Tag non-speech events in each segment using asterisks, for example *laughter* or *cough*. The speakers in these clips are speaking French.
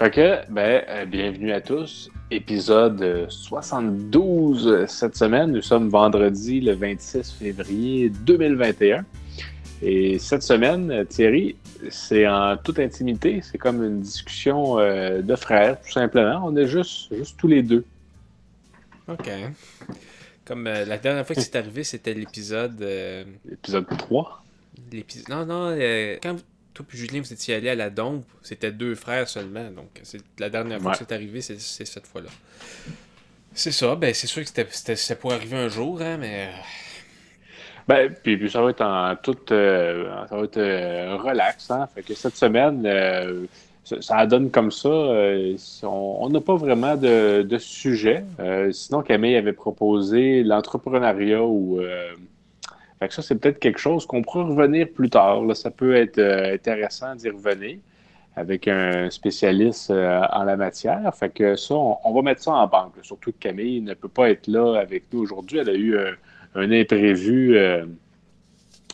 Fait que, ben, euh, bienvenue à tous. Épisode 72 euh, cette semaine. Nous sommes vendredi le 26 février 2021. Et cette semaine, euh, Thierry, c'est en toute intimité. C'est comme une discussion de frères, tout simplement. On est juste, juste tous les deux. OK. Comme la dernière fois que c'est arrivé, c'était l'épisode. L'épisode 3 Non, non, quand toi puis Julien, vous étiez allé à la Dombe, c'était deux frères seulement. Donc, c'est la dernière fois que c'est arrivé, c'est cette fois-là. C'est ça, ben c'est sûr que c'était pour arriver un jour, hein, mais. Euh, ben, puis, ça va être en tout. Euh, ça va être euh, relax, hein. Fait que cette semaine, ça, donne comme ça. on n'a pas vraiment de, de sujet. sinon, Camille avait proposé l'entrepreneuriat ou fait ça, c'est peut-être quelque chose qu'on pourra revenir plus tard. Ça peut être euh, intéressant d'y revenir avec un spécialiste euh, en la matière. Fait que ça, on, va mettre ça en banque. Surtout que Camille ne peut pas être là avec nous aujourd'hui. Elle a eu euh, un imprévu. un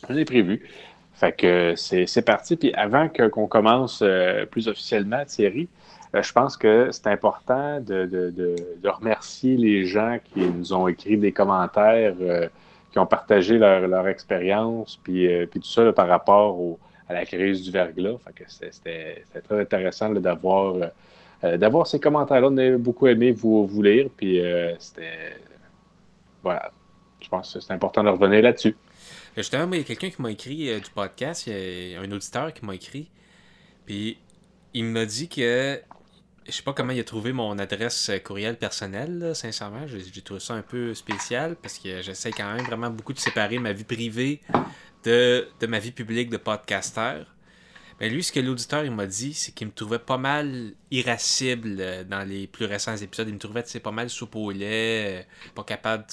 imprévu. Fait que c'est parti. Puis avant qu'on commence plus officiellement, Thierry, je pense que c'est important de, de, remercier les gens qui nous ont écrit des commentaires qui ont partagé leur, expérience, puis, euh, puis tout ça par rapport à la crise du verglas. c'était, très intéressant d'avoir, euh, euh, d'avoir ces commentaires-là. On a beaucoup aimé vous, vous lire, puis c'était. Voilà. Je pense que c'est important de revenir là-dessus. Justement, il y a quelqu'un qui m'a écrit du podcast, il y a un auditeur qui m'a écrit, puis il m'a dit que je sais pas comment il a trouvé mon adresse euh, courriel personnelle, sincèrement. J'ai trouvé ça un peu spécial parce que j'essaie quand même vraiment beaucoup de séparer ma vie privée de, ma vie publique de podcaster. Mais lui, ce que l'auditeur m'a dit, c'est qu'il me trouvait pas mal irascible euh, dans les plus récents épisodes. Il me trouvait pas mal soupe au lait, euh, pas capable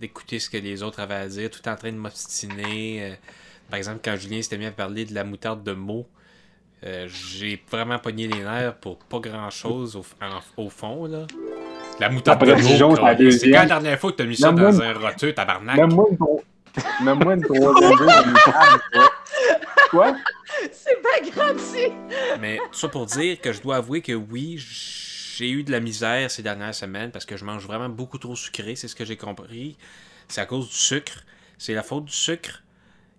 d'écouter ce que les autres avaient à dire, tout en train de m'obstiner. Par exemple, quand Julien s'était mis à parler de la moutarde de mots, euh, j'ai vraiment pogné les nerfs pour pas grand chose au, fond. Là. La moutarde de l'eau. C'est quand la dernière fois que t'as mis ça dans un roteux, tabarnak? Même-moi une, Même une troisième Quoi? C'est pas grave, Mais tout ça pour dire que je dois avouer que oui, j'ai eu de la misère ces dernières semaines parce que je mange vraiment beaucoup trop sucré, c'est ce que j'ai compris. C'est à cause du sucre. C'est la faute du sucre.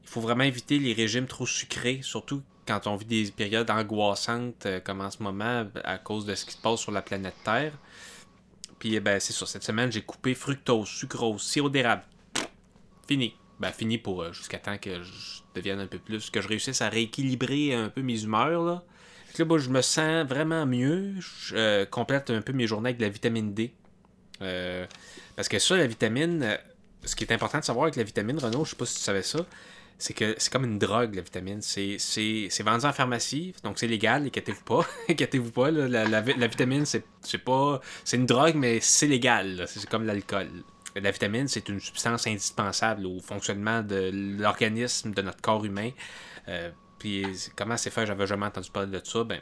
Il faut vraiment éviter les régimes trop sucrés, surtout quand on vit des périodes angoissantes euh, comme en ce moment à cause de ce qui se passe sur la planète Terre. Puis eh ben c'est ça, cette semaine j'ai coupé fructose, sucrose, sirop d'érable. Fini. Ben fini pour euh, jusqu'à temps que je devienne un peu plus, que je réussisse à rééquilibrer un peu mes humeurs là. là, je me sens vraiment mieux. Je euh, complète un peu mes journées avec de la vitamine D. parce que ça, la vitamine, ce qui est important de savoir avec la vitamine, Renaud, je sais pas si tu savais ça, c'est que c'est comme une drogue, la vitamine. C'est vendu en pharmacie, donc c'est légal, inquiétez-vous pas. *laughs* inquiétez-vous pas, la, la, vitamine, c'est pas. C'est une drogue, mais c'est légal. C'est comme l'alcool. La vitamine, c'est une substance indispensable au fonctionnement de l'organisme, de notre corps humain. Euh, puis comment c'est fait, j'avais jamais entendu parler de ça. Ben,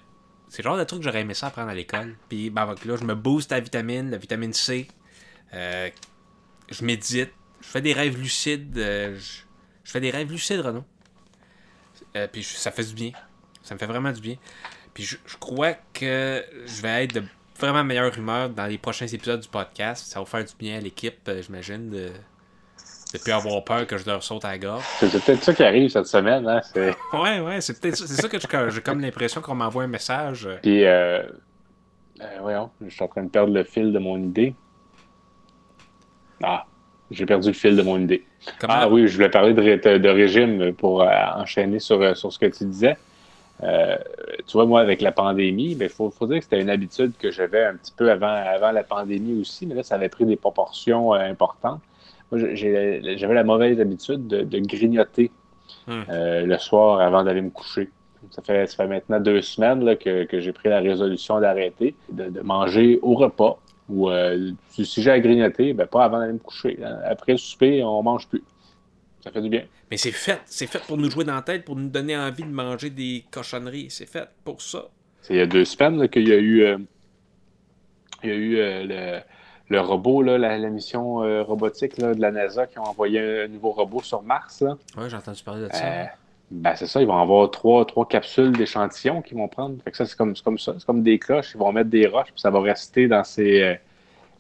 c'est le genre de truc que j'aurais aimé ça apprendre à l'école. Puis ben, là, je me booste la vitamine, la vitamine C. Euh, je médite, je fais des rêves lucides. Euh, fais des rêves lucides, Renaud. Euh, puis ça fait du bien. Ça me fait vraiment du bien. Puis je, crois que je vais être de vraiment meilleure humeur dans les prochains épisodes du podcast. Ça va faire du bien à l'équipe, euh, j'imagine, de ne plus avoir peur que je leur saute à la gorge. C'est peut-être ça qui arrive cette semaine. Hein? *laughs* ouais, ouais, c'est peut-être ça. C'est ça que j'ai comme l'impression qu'on m'envoie un message. Puis, euh, euh, voyons, je suis en train de perdre le fil de mon idée. Ah, j'ai perdu le fil de mon idée. Ah oui, je voulais parler de, de régime pour euh, enchaîner sur, euh, sur ce que tu disais. Euh, tu vois, moi, avec la pandémie, il ben, faut, faut, dire que c'était une habitude que j'avais un petit peu avant, avant la pandémie aussi, mais là, ça avait pris des proportions importantes. Moi, j'avais la mauvaise habitude de, grignoter hmm. le soir avant d'aller me coucher. Ça fait, ça fait maintenant deux semaines là, que, que j'ai pris la résolution d'arrêter, de, de, manger au repas. Ou euh, si j'ai à grignoter, ben, pas avant d'aller me coucher. Après le souper, on mange plus. Ça fait du bien. Mais c'est fait. C'est fait pour nous jouer dans la tête, pour nous donner envie de manger des cochonneries. C'est fait pour ça. C'est il y a deux semaines qu'il y a eu, euh, il y a eu euh, le, robot, là, la, mission robotique de la NASA qui ont envoyé un nouveau robot sur Mars. Oui, j'ai entendu parler de ça. Ben, c'est ça, ils vont avoir trois, trois capsules d'échantillons qu'ils vont prendre. Fait que ça, c'est comme, comme ça. C'est comme des cloches. Ils vont mettre des roches, puis ça va rester dans ces. Euh,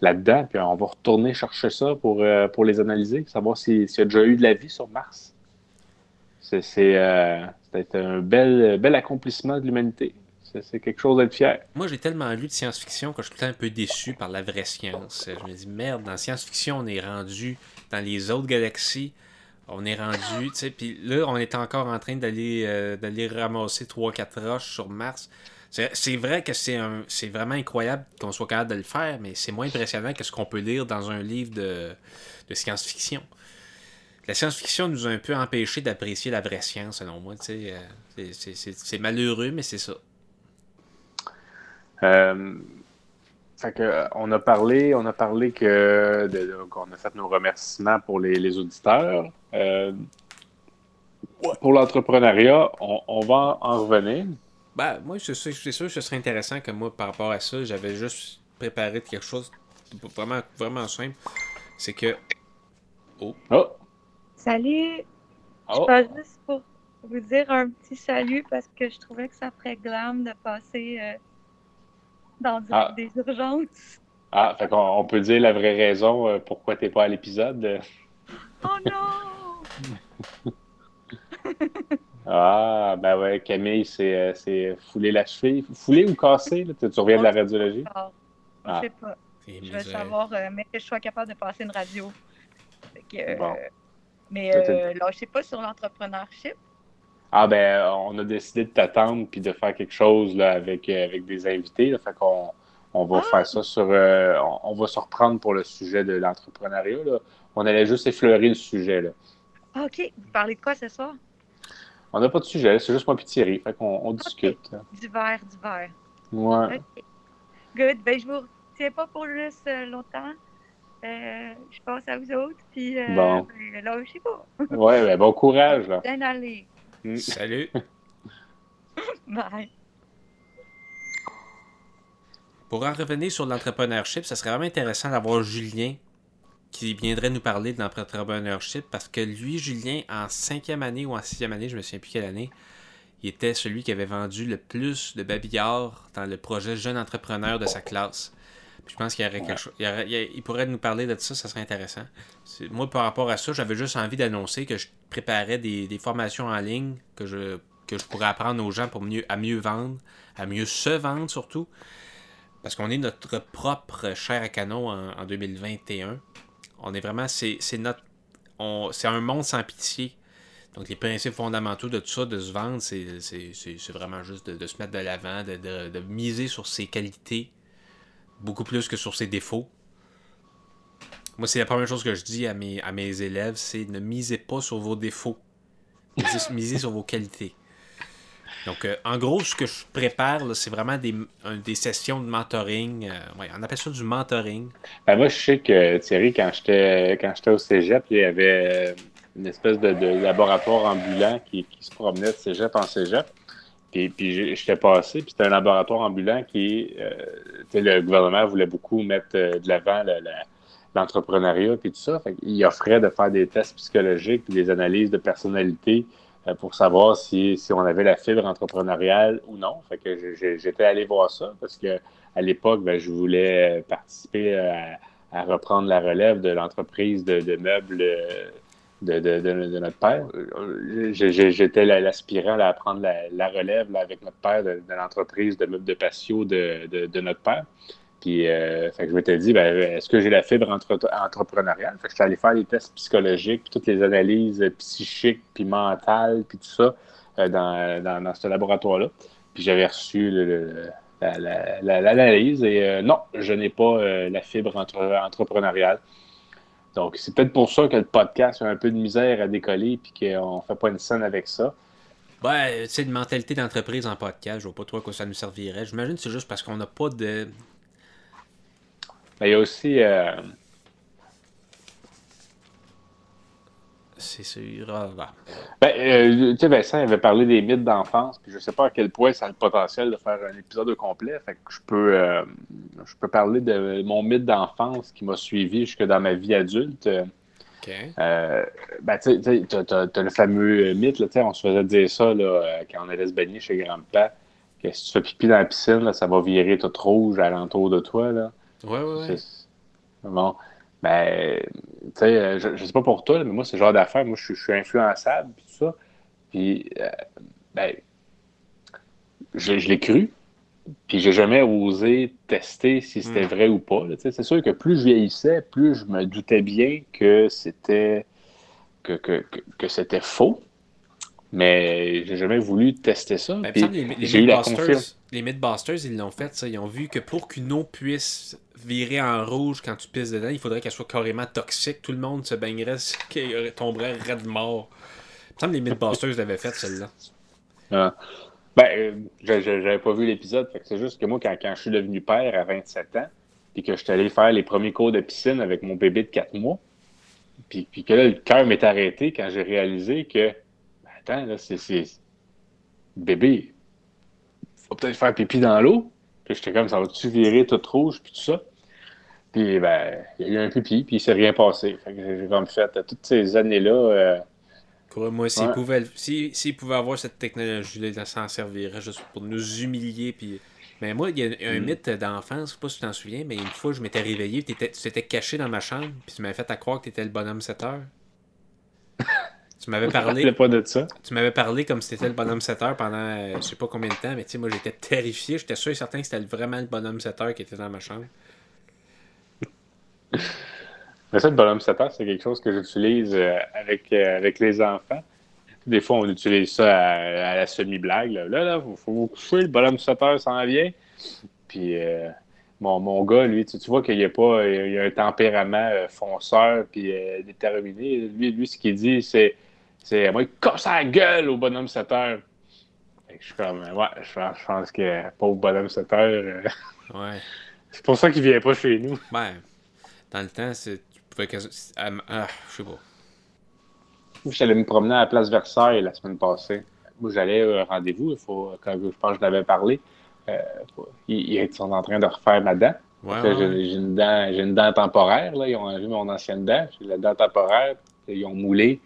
là-dedans. Puis on va retourner chercher ça pour, euh, pour les analyser, savoir s'il y a déjà eu de la vie sur Mars. C'est euh, un bel, bel accomplissement de l'humanité. C'est quelque chose d'être fier. Moi, j'ai tellement lu de science-fiction que je suis tout un peu déçu par la vraie science. Je me dis, merde, dans science-fiction, on est rendu dans les autres galaxies on est rendu, tu sais, puis là, on est encore en train d'aller euh, d'aller ramasser 3-4 roches sur Mars. C'est vrai que c'est vraiment incroyable qu'on soit capable de le faire, mais c'est moins impressionnant que ce qu'on peut lire dans un livre de, de science-fiction. La science-fiction nous a un peu empêché d'apprécier la vraie science, selon moi. Euh, c'est malheureux, mais c'est ça. Euh, fait que, on a parlé, on a parlé que qu'on a fait nos remerciements pour les, auditeurs. Euh, pour l'entrepreneuriat, on, va en revenir. Ben, moi, je suis, sûr que ce serait intéressant que moi, par rapport à ça, j'avais juste préparé quelque chose vraiment, vraiment simple. C'est que. Oh. oh. Salut! Je oh. passe juste pour vous dire un petit salut parce que je trouvais que ça ferait glam de passer. Euh, dans ah. des urgences. Ah, fait qu'on on peut dire la vraie raison euh, pourquoi t'es pas à l'épisode. Oh non! *laughs* *laughs* ah, ben ouais, Camille, c'est, euh, c'est fouler la cheville. Fouler ou casser? Là? Tu, reviens de la radiologie? Ah. Je sais pas. Je veux savoir, euh, mais que je sois capable de passer une radio. mais là, je sais pas sur l'entrepreneurship. Ah ben, on a décidé de t'attendre puis de faire quelque chose là, avec, euh, avec des invités. Là, fait qu'on on va ah! faire ça sur. Euh, on, va se reprendre pour le sujet de l'entrepreneuriat. On allait juste effleurer le sujet. Là. Ah, OK. Vous parlez de quoi ce soir? On n'a pas de sujet, c'est juste moi et Thierry. Fait qu'on on discute. Du verre, du verre. Ouais. Good. Ben, je vous retiens pas pour juste euh, longtemps. je passe à vous autres, puis bon. ben, là, je sais pas. ouais, ben, bon courage. Là. Bien aller. Mm. Salut. *laughs* Bye. Pour en revenir sur l'entrepreneurship, ça serait vraiment intéressant d'avoir Julien qui viendrait nous parler de l'entrepreneurship parce que lui, Julien, en cinquième année ou en sixième année, je me souviens plus quelle année, il était celui qui avait vendu le plus de babillards dans le projet Jeune Entrepreneur de sa classe je pense qu'il y aurait quelque chose. Il, pourrait nous parler de ça, ça serait intéressant. Moi, par rapport à ça, j'avais juste envie d'annoncer que je préparais des, formations en ligne que je, que je pourrais apprendre aux gens pour mieux, à mieux vendre, à mieux se vendre surtout. Parce qu'on est notre propre chair à canon en, 2021. On est vraiment. C'est notre. C'est un monde sans pitié. Donc, les principes fondamentaux de tout ça, de se vendre, c'est vraiment juste de, se mettre de l'avant, de, de, miser sur ses qualités, beaucoup plus que sur ses défauts. Moi, c'est la première chose que je dis à mes, à mes élèves, c'est ne misez pas sur vos défauts. Misez, *laughs* sur vos qualités. Donc, euh, en gros, ce que je prépare, c'est vraiment des, des, sessions de mentoring. Euh, on appelle ça du mentoring. Ben, moi, je sais que Thierry, quand j'étais quand j'étais au cégep, il y avait euh, une espèce de, laboratoire ambulant qui, qui, se promenait de cégep en cégep. Puis, puis j'étais passé, puis c'était un laboratoire ambulant qui, euh, le gouvernement voulait beaucoup mettre euh, de l'avant l'entrepreneuriat, puis tout ça. il offrait de faire des tests psychologiques, puis des analyses de personnalité euh, pour savoir si, si, on avait la fibre entrepreneuriale ou non. Fait que j'étais allé voir ça parce que à l'époque, ben, je voulais participer à, reprendre la relève de l'entreprise de, de, meubles de, notre père. J'étais l'aspirant à prendre la, relève avec notre père de, l'entreprise de meubles de patio de, notre père. Puis, euh, je m'étais dit, ben, est-ce que j'ai la fibre entrepreneuriale? Fait je suis allé faire les tests psychologiques, puis toutes les analyses psychiques, puis mentales, puis tout ça euh, dans, ce laboratoire-là. Puis j'avais reçu l'analyse et euh, non, je n'ai pas la fibre entrepreneuriale. Donc, c'est peut-être pour ça que le podcast a un peu de misère à décoller et qu'on ne fait pas une scène avec ça. Ouais, c'est une mentalité d'entreprise en podcast. Je vois pas trop à quoi ça nous servirait. J'imagine que c'est juste parce qu'on n'a pas de. Mais il y a aussi. Euh, c'est sûr. Ah, bah. Ben, euh, tu sais, Vincent avait parlé des mythes d'enfance, puis je sais pas à quel point ça a le potentiel de faire un épisode complet. Fait que je peux, euh, je peux parler de mon mythe d'enfance qui m'a suivi jusque dans ma vie adulte. Euh, ben, tu as, le fameux mythe, là, on se faisait dire ça là, quand on allait se baigner chez grand-papa, que si tu fais pipi dans la piscine, là, ça va virer tout rouge alentour de toi. Là. Ouais, ouais, ouais. Bon. Ben, tu sais, je, je sais pas pour toi, mais moi, c'est le genre d'affaires. Moi, je, suis influençable, puis tout ça. Puis, ben, je l'ai cru, puis j'ai jamais osé tester si c'était hmm. vrai ou pas. C'est sûr que plus je vieillissais, plus je me doutais bien que c'était que, que, que, c'était faux. Mais j'ai jamais voulu tester ça. Ben, j'ai eu la confiance. Les Mythbusters, ils l'ont fait, ça. Ils ont vu que pour qu'une eau puisse virer en rouge quand tu pisses dedans, il faudrait qu'elle soit carrément toxique. Tout le monde se baignerait, tomberait raide mort. Il me semble que les Mythbusters l'avaient fait, celle-là. Ah. Ben, euh, j'avais pas vu l'épisode. C'est juste que moi, quand, je suis devenu père à 27 ans, puis que je suis allé faire les premiers cours de piscine avec mon bébé de 4 mois, puis, puis que là, le cœur m'est arrêté quand j'ai réalisé que, ben, attends, là, c'est. Bébé, faut peut-être faire pipi dans l'eau. Puis j'étais comme, ça va-tu virer tout rouge, puis tout ça? Puis, ben, il y a eu un pipi, puis il s'est rien passé. Fait que j'ai comme fait, toutes ces années-là, euh, moi, s'ils pouvaient, si, pouvaient avoir cette technologie-là, ils s'en serviraient juste pour nous humilier. Puis... Mais moi, il y a un mm. mythe d'enfance, je sais pas si tu t'en souviens, mais une fois, je m'étais réveillé, tu t'étais caché dans ma chambre, puis tu m'avais fait à croire que tu étais le bonhomme 7 heures. *laughs* tu m'avais parlé. pas de ça. Tu m'avais parlé comme si t'étais le bonhomme 7 heures pendant euh, je sais pas combien de temps, mais tu sais, moi j'étais terrifié, j'étais sûr et certain que c'était vraiment le bonhomme 7 heures qui était dans ma chambre. Mais ça, le bonhomme 7 heures, c'est quelque chose que j'utilise euh, avec, euh, avec les enfants. Des fois, on utilise ça à, la semi-blague. Là, là, il faut, vous coucher, le bonhomme 7 heures s'en vient. Puis, euh, mon, mon, gars, lui, tu, vois qu'il a pas il a un tempérament fonceur puis déterminé. Lui, lui, ce qu'il dit, c'est c'est moi, il casse la gueule au bonhomme 7 heures. je suis comme, ouais, je, pense que pauvre bonhomme 7 heures. ouais. *laughs* C'est pour ça qu'il vient pas chez nous. Ouais. Dans le temps, c'est ah, je sais pas. J'allais me promener à la place Versailles la semaine passée. Moi, j'allais au rendez-vous, il faut, quand je pense que je l'avais parlé. Euh, ils, sont en train de refaire ma dent. J'ai une dent, j'ai une dent temporaire. Là. Ils ont enlevé mon ancienne dent. J'ai la dent temporaire. Ils ont moulé.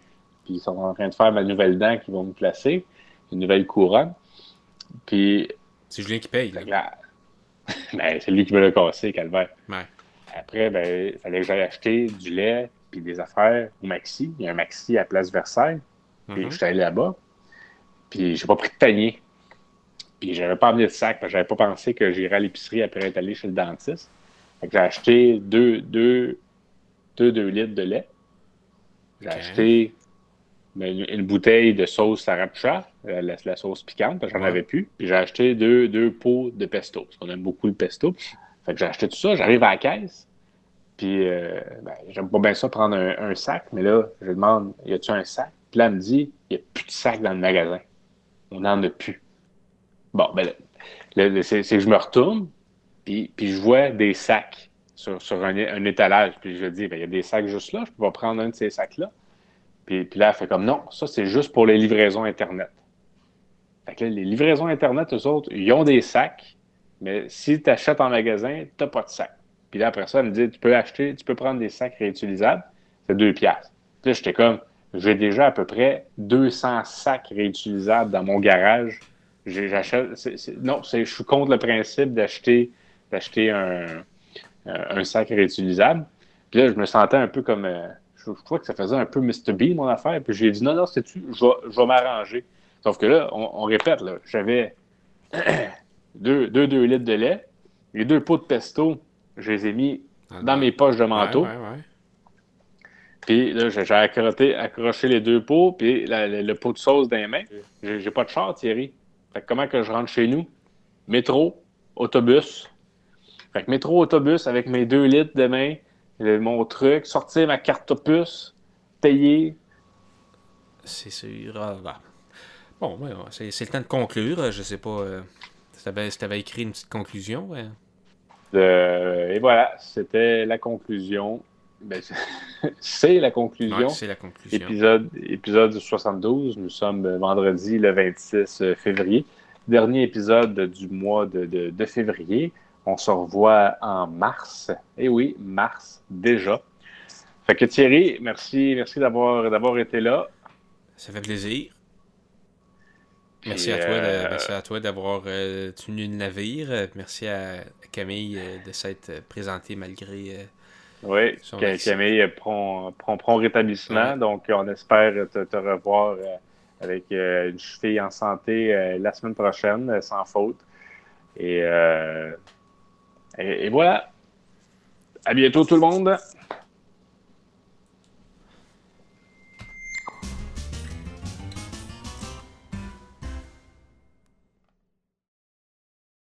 Puis ils sont en train de faire ma nouvelle dent qu'ils vont me placer. Une nouvelle couronne. Puis. C'est Julien qui paye. Là. *laughs* ben, c'est lui qui me l'a cassé, Calvaire. Ouais. Après, ben, il fallait que j'aille acheter du lait puis des affaires au Maxi. Il y a un Maxi à Place Versailles. Puis je suis allé là-bas. Puis j'ai pas pris de panier. Puis j'avais pas amené de sac parce que j'avais pas pensé que j'irais à l'épicerie après être allé chez le dentiste. Fait que j'ai acheté deux, deux, deux, litres de lait. J'ai acheté une, bouteille de sauce sriracha, la, la, sauce piquante, parce que j'en avais plus. Puis j'ai acheté deux, deux pots de pesto, parce qu'on aime beaucoup le pesto. Fait que j'ai acheté tout ça, j'arrive à la caisse, puis euh, ben, j'aime pas bien ça prendre un, sac, mais là, je demande, y a-tu un sac? Puis là, elle me dit, n'y a plus de sac dans le magasin. On n'en a plus. Bon, ben là, c'est que je me retourne, puis, puis je vois des sacs sur, un, étalage. Puis je dis, ben, il y a des sacs juste là, je peux pas prendre un de ces sacs-là. Puis, puis, là, elle fait comme, non, ça, c'est juste pour les livraisons Internet. Fait que là, les livraisons Internet, eux autres, ils ont des sacs, mais si tu achètes en magasin, tu n'as pas de sac. Puis là, après ça, elle me dit tu peux acheter, tu peux prendre des sacs réutilisables, c'est deux piastres. Puis là, j'étais comme j'ai déjà à peu près 200 sacs réutilisables dans mon garage. J'achète. Non, je suis contre le principe d'acheter d'acheter un, un, sac réutilisable. Puis là, je me sentais un peu comme. Euh, je, crois que ça faisait un peu Mr. B, mon affaire. Puis j'ai dit non, non, c'est-tu, je vais, je vais m'arranger. Sauf que là, on, on répète, là, j'avais *clears throat* deux, deux, litres de lait. Les deux pots de pesto, je les ai mis ah, dans mes poches de manteau. Puis là, j'ai accroché, les deux pots, puis le pot de sauce dans les mains. J'ai pas de char, Thierry. Fait que comment que je rentre chez nous? Métro, autobus. Fait que métro, autobus avec mes deux litres de main, mon truc, sortir ma carte opus, payer. C'est sûr. Ah, bah. Bon, c'est le temps de conclure. Je sais pas. Euh, si tu avais, écrit une petite conclusion, ouais. et voilà, c'était la conclusion. Ben, c'est *laughs* la conclusion. c'est la conclusion. Épisode, épisode 72. Nous sommes vendredi le 26 février. Dernier épisode du mois de, de, février. On se revoit en mars. Eh oui, mars déjà. Fait que Thierry, merci, merci d'avoir été là. Ça fait plaisir. Merci, à toi euh, merci à toi d'avoir euh, tenu le navire. Merci à Camille euh, de s'être présentée malgré. oui, Camille prend, prend, prend, rétablissement. Donc, on espère te, revoir avec une cheville en santé la semaine prochaine, sans faute. Et, et, et voilà. À bientôt, tout le monde.